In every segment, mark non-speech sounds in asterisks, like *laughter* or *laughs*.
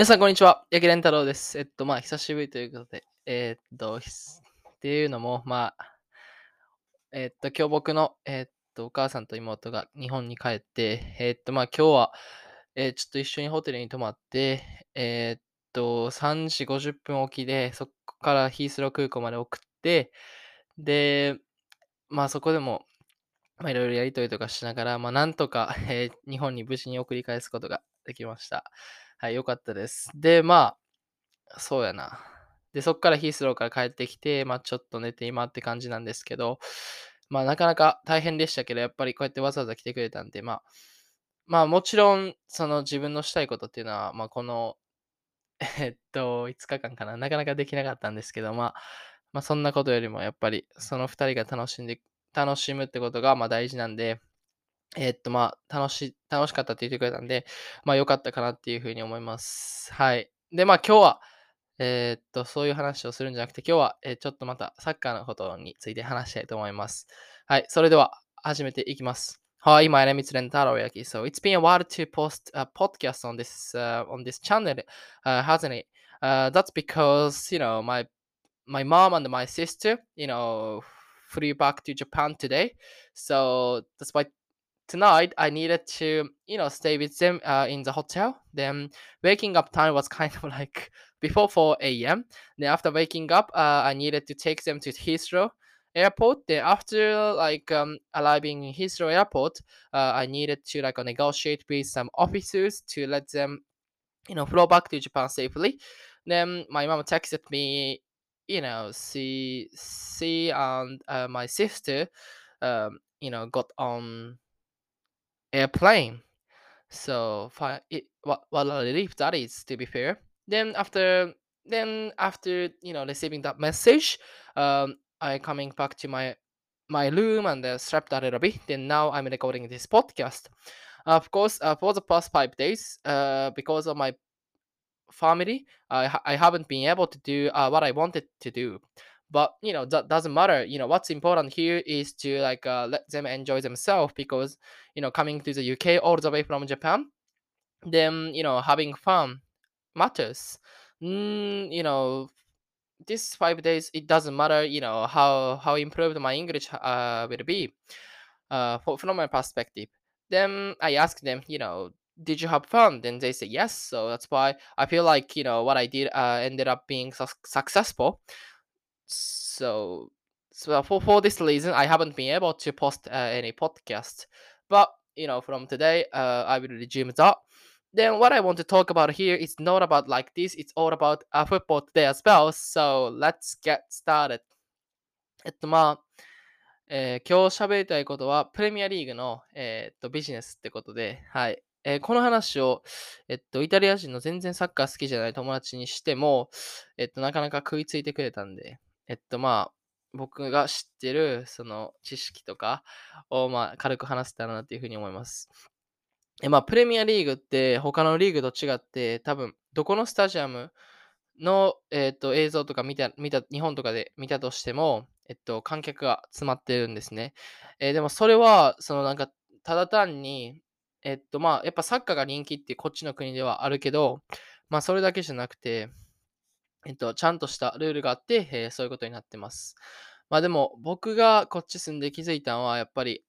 皆さん、こんにちは。八木蓮太郎です。えっと、まあ、久しぶりということで、えー、っと、っていうのも、まあ、え、っと、今日僕の、えー、っと、お母さんと妹が日本に帰って、えっと、まあ、今日は、えちょっと一緒にホテルに泊まって、えっと、3時50分起きで、そこからヒースロー空港まで送って、で、まあ、そこでも、まあ、いろいろやりとりとかしながら、まあ、なんとか、え日本に無事に送り返すことができました。はい、よかったです。で、まあ、そうやな。で、そっからヒースローから帰ってきて、まあ、ちょっと寝て今って感じなんですけど、まあ、なかなか大変でしたけど、やっぱりこうやってわざわざ来てくれたんで、まあ、まあ、もちろん、その自分のしたいことっていうのは、まあ、この、*laughs* えっと、5日間かな、なかなかできなかったんですけど、まあ、まあ、そんなことよりも、やっぱり、その2人が楽しんで、楽しむってことが、まあ、大事なんで、えー、っと、まあ、楽し、楽しかったって言ってくれたんで、まあ、良かったかなっていうふうに思います。はい。で、まあ、今日は、えー、っと、そういう話をするんじゃなくて、今日は、えー、ちょっとまたサッカーのことについて話したいと思います。はい。それでは、始めていきます。Hi, my name is Rentaro Yaki. So it's been a while to post a podcast on this uh, on this channel, uh, hasn't it? Uh, that's because you know my my mom and my sister, you know, flew back to Japan today. So that's why tonight I needed to, you know, stay with them uh, in the hotel. Then waking up time was *laughs* kind of like before 4 a.m. Then after waking up, uh, I needed to take them to Heathrow airport. Then after like um, arriving in Heathrow airport, uh, I needed to like negotiate with some officers to let them, you know, fly back to Japan safely. Then my mom texted me, you know, see, see, and uh, my sister, um, you know, got on airplane. So it, what what a relief that is to be fair. Then after then after you know receiving that message, um, I coming back to my my room and uh, slept a little bit. Then now I'm recording this podcast. Of course, uh, for the past five days, uh, because of my family, I I haven't been able to do uh, what I wanted to do but you know that doesn't matter. You know what's important here is to like uh, let them enjoy themselves because you know coming to the uk all the way from japan then you know having fun matters. Mm, you know this five days it doesn't matter you know how how improved my english uh, will be uh, for, from my perspective. Then i ask them you know did you have fun? Then they say yes. So that's why i feel like you know what i did uh, ended up being su- successful so, so for, for this reason, I haven't been able to post uh, any podcast. But you know, from today, uh, I will resume that. Then what I want to talk about here is not about like this. It's all about uh, football today as well. So let's get started. えっとまあ、えー、今日喋りたいことはプレミアリーグの、えー、っとビジネスってことで、はい。えー、この話を、えっと、イタリア人の全然サッカー好きじゃない友達にしても、えっと、なかなか食いついてくれたんで、えっとまあ、僕が知ってるその知識とかをまあ軽く話せたらなっていうふうに思います。えまあ、プレミアリーグって他のリーグと違って多分どこのスタジアムの、えっと映像とか見た見た日本とかで見たとしても、えっと、観客が詰まってるんですね。えー、でもそれはそのなんかただ単にえっとまあやっぱサッカーが人気ってこっちの国ではあるけどまあそれだけじゃなくてえっと、ちゃんとしたルールがあって、えー、そういうことになってます。まあでも、僕がこっち住んで気づいたのは、やっぱり、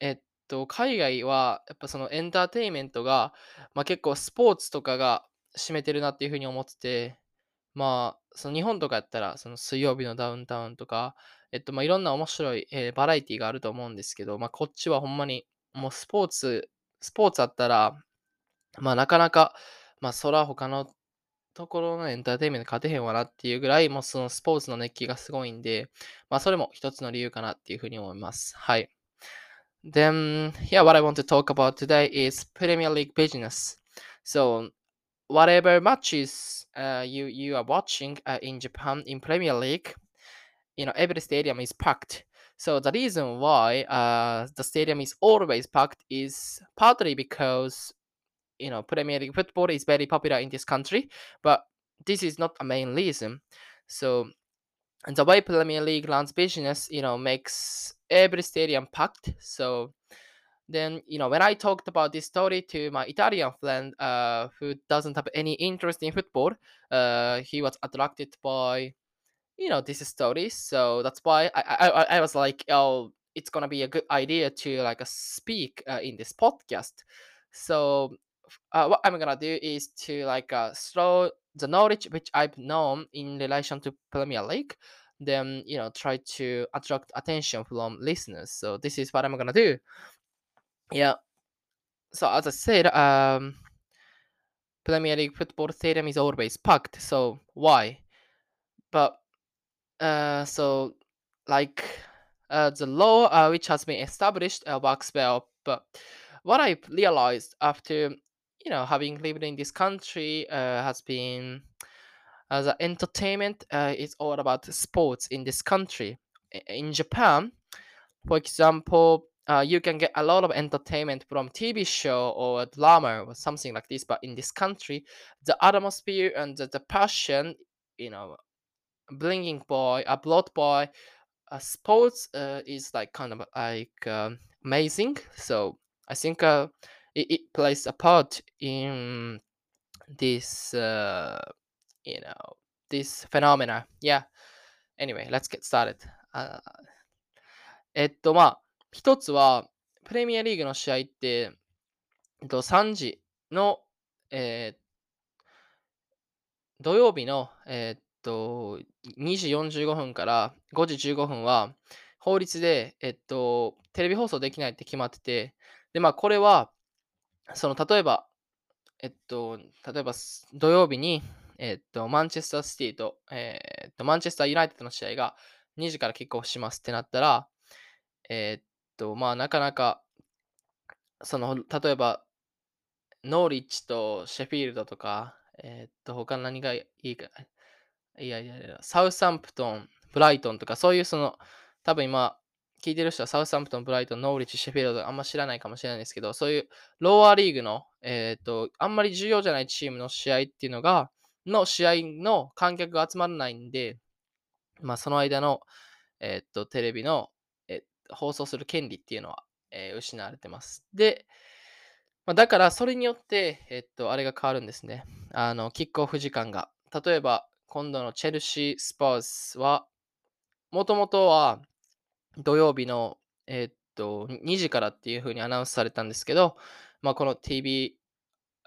えっと、海外は、やっぱそのエンターテインメントが、まあ結構スポーツとかが占めてるなっていうふうに思ってて、まあ、その日本とかやったら、その水曜日のダウンタウンとか、えっと、まあいろんな面白い、えー、バラエティがあると思うんですけど、まあこっちはほんまに、もうスポーツ、スポーツあったら、まあなかなか、まあそら他のところのエンターテインメント勝てへんわなっていうぐらい、もうそのスポーツの熱気がすごいんで、まあそれも一つの理由かなっていうふうに思います。はい。Then, yeah, what I want to talk about today is Premier League business. So, whatever matches uh, you you are watching uh, in Japan in Premier League, you know every stadium is packed. So the reason why uh, the stadium is always packed is partly because you know Premier League football is very popular in this country, but this is not a main reason. So and the way Premier League runs business, you know, makes every stadium packed. So then you know when I talked about this story to my Italian friend uh, who doesn't have any interest in football, uh, he was attracted by you know this story. So that's why I I, I, was like, oh, it's gonna be a good idea to like uh, speak uh, in this podcast. So uh, what I'm gonna do is to like uh, throw the knowledge which I've known in relation to Premier League, then you know try to attract attention from listeners. So this is what I'm gonna do. Yeah. So as I said, um, Premier League football stadium is always packed. So why? But uh, so like uh, the law uh, which has been established uh, works well. But what I realized after you know having lived in this country uh, has been uh, the entertainment uh, is all about sports in this country. In Japan, for example, uh, you can get a lot of entertainment from TV show or drama or something like this. But in this country, the atmosphere and the, the passion, you know, bringing by a blood by uh, sports uh, is like kind of like um, amazing. So I think uh, it, it plays a part in this, uh, you know, this phenomena. Yeah. Anyway, let's get started. あえっと、まあ、一つは、プレミアリーグの試合って、えっと、3時の、えー土曜日の、えーっと、2時45分から5時15分は、法律で、えっと、テレビ放送できないって決まってて、で、まあ、これは、その、例えば、えっと、例えば、土曜日に、えっと、マンチェスターシティと、えっと、マンチェスターユナイテッドの試合が2時からキックオフしますってなったら、えっと、まあ、なかなか、その、例えば、ノーリッチとシェフィールドとか、えっと、他何がいいか、いやいやいや、サウサンプトン、ブライトンとか、そういうその、多分今、聞いてる人はサウサンプトン、ブライトン、ノーリッチ、シェフィールドあんま知らないかもしれないですけど、そういうローアリーグの、えーっと、あんまり重要じゃないチームの試合っていうのが、の試合の観客が集まらないんで、まあ、その間の、えーっと、テレビの、えー放送する権利っていうのは、えー失われてます。で、まあ、だからそれによって、えっと、あれが変わるんですね。あの、キックオフ時間が。例えば、今度のチェルシー・スパーズは、もともとは土曜日の、えっと、2時からっていう風にアナウンスされたんですけど、まあ、この TV、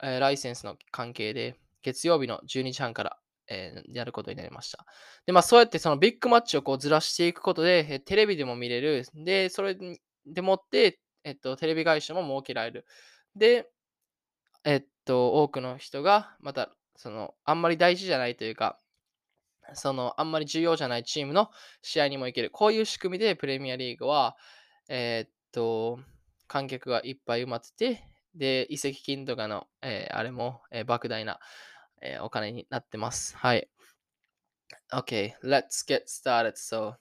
えーライセンスの関係で、月曜日の12時半から、えーやることになりました。で、まあ、そうやってそのビッグマッチをこうずらしていくことで、えテレビでも見れる。で、それでもって、えっと、テレビ会社も設けられる。で、えっと、多くの人が、また、その、あんまり大事じゃないというか、その、あんまり重要じゃないチームの試合にも行ける。こういう仕組みで、プレミアリーグは、えーっと、観客がいっぱい埋まってて、で、移籍金とかの、えーあれも、えー莫大な、えーお金になってます。はい。Okay, let's get started. So,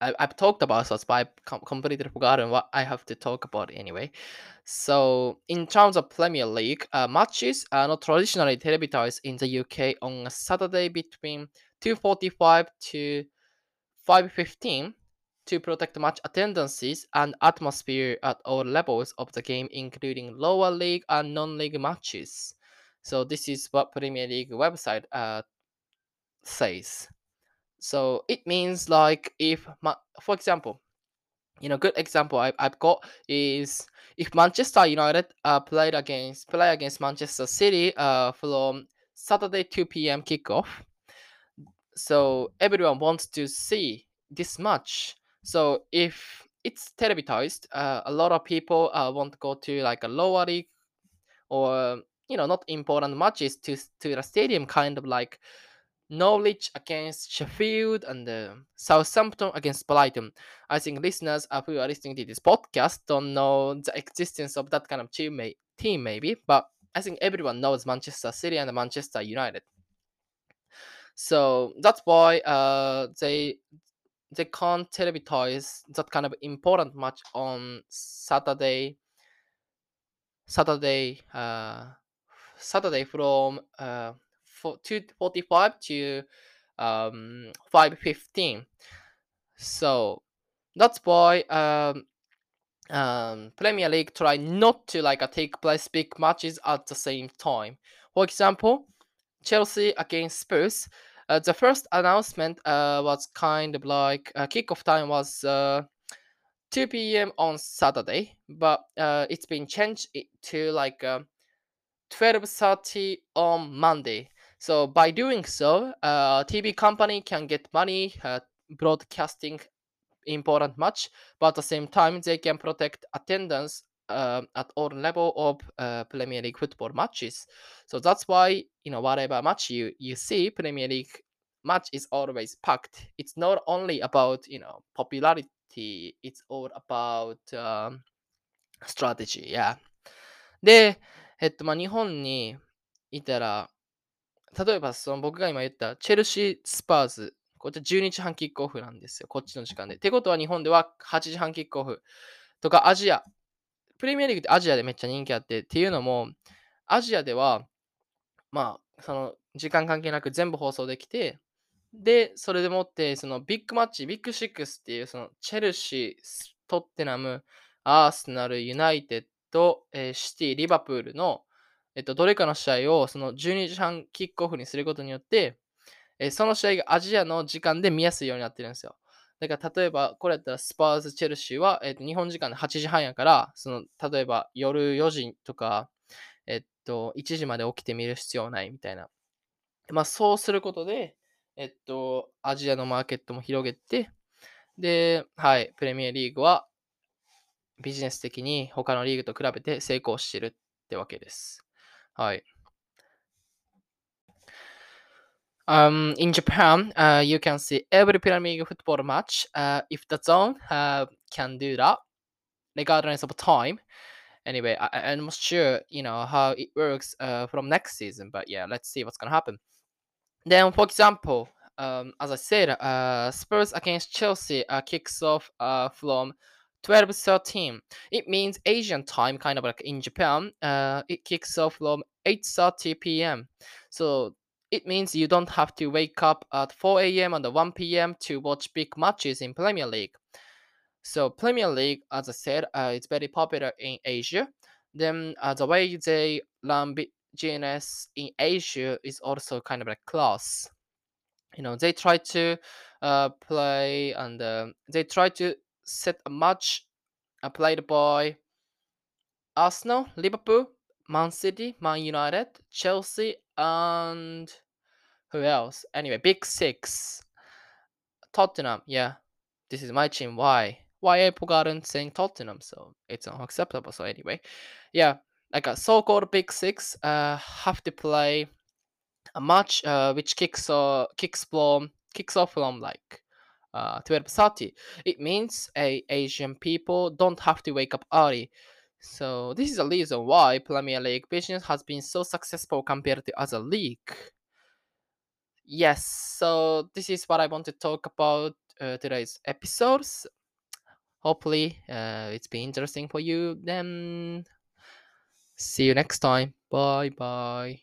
I, I've talked about this, but I've com- completely forgotten what I have to talk about anyway. So, in terms of Premier League, uh, matches are not traditionally televised in the UK on a Saturday between 2:45 to 5:15 to protect match attendances and atmosphere at all levels of the game, including lower league and non-league matches. So, this is what Premier League website uh, says. So it means like if, for example, you know, good example I, I've got is if Manchester United uh, played against play against Manchester City uh, from Saturday 2 p.m. kickoff. So everyone wants to see this match. So if it's televised, uh, a lot of people uh, want to go to like a lower league or you know not important matches to to the stadium, kind of like Norwich against Sheffield and uh, Southampton against Brighton. I think listeners uh, who are listening to this podcast don't know the existence of that kind of team, may- team maybe, but I think everyone knows Manchester City and Manchester United. So that's why uh, they they can't televise that kind of important match on Saturday. Saturday, uh, Saturday from uh, for 2:45 to um 5:15. So that's why um um, Premier League try not to like uh, take place big matches at the same time. For example, Chelsea against Spurs. Uh, the first announcement uh, was kind of like uh, kickoff time was uh, 2 p.m. on Saturday, but uh, it's been changed to like 12:30 on Monday. So by doing so, uh, TV company can get money uh, broadcasting important match, but at the same time they can protect attendance uh, at all level of uh, Premier League football matches. So that's why you know whatever match you you see, Premier League match is always packed. It's not only about you know popularity; it's all about um, strategy. Yeah. で、えっと、まあ、日本にいたら、例えばその僕が今言ったチェルシー・スパーズ、こっち12時半キックオフなんですよ。こっちの時間で。ってことは日本では8時半キックオフとかアジア。プレミアリーグってアジアでめっちゃ人気あってっていうのも、アジアでは、まあ、その時間関係なく全部放送できて、で、それでもって、そのビッグマッチ、ビッグシックスっていう、そのチェルシー、トッテナム、アーセナル、ユナイテッド、シティ、リバプールの、えっと、どれかの試合をその12時半キックオフにすることによって、その試合がアジアの時間で見やすいようになってるんですよ。だから例えば、これやったらスパーズ、チェルシーは、えー、と日本時間で8時半やから、その例えば夜4時とか、えっと、1時まで起きて見る必要ないみたいな。まあ、そうすることで、えっと、アジアのマーケットも広げて、で、はい、プレミアリーグはビジネス的に他のリーグと比べて成功してるってわけです。はい。Um, in Japan, uh, you can see every Premier League football match uh, if the zone uh, can do that, regardless of time. Anyway, I, I'm not sure, you know, how it works uh, from next season, but yeah, let's see what's gonna happen. Then, for example, um, as I said, uh, Spurs against Chelsea uh, kicks off uh, from 12.13. It means Asian time, kind of like in Japan. Uh, it kicks off from 8.30 p.m. So it means you don't have to wake up at 4 a.m. and 1 p.m. to watch big matches in Premier League. So Premier League, as I said, uh, it's very popular in Asia. Then uh, the way they run GNS in Asia is also kind of like class. You know, they try to uh, play and uh, they try to set a match uh, played by Arsenal, Liverpool, Man City, Man United, Chelsea, and who else? Anyway, Big Six. Tottenham, yeah. This is my team. Why? Why I forgotten saying Tottenham? So it's unacceptable. So anyway, yeah, like a so-called Big Six uh, have to play a match uh, which kicks uh, kicks from kicks off from like uh, 12.30. It means a Asian people don't have to wake up early. So this is a reason why Premier League business has been so successful compared to other league. Yes, so this is what I want to talk about uh, today's episodes. Hopefully, uh, it's been interesting for you. Then, see you next time. Bye bye.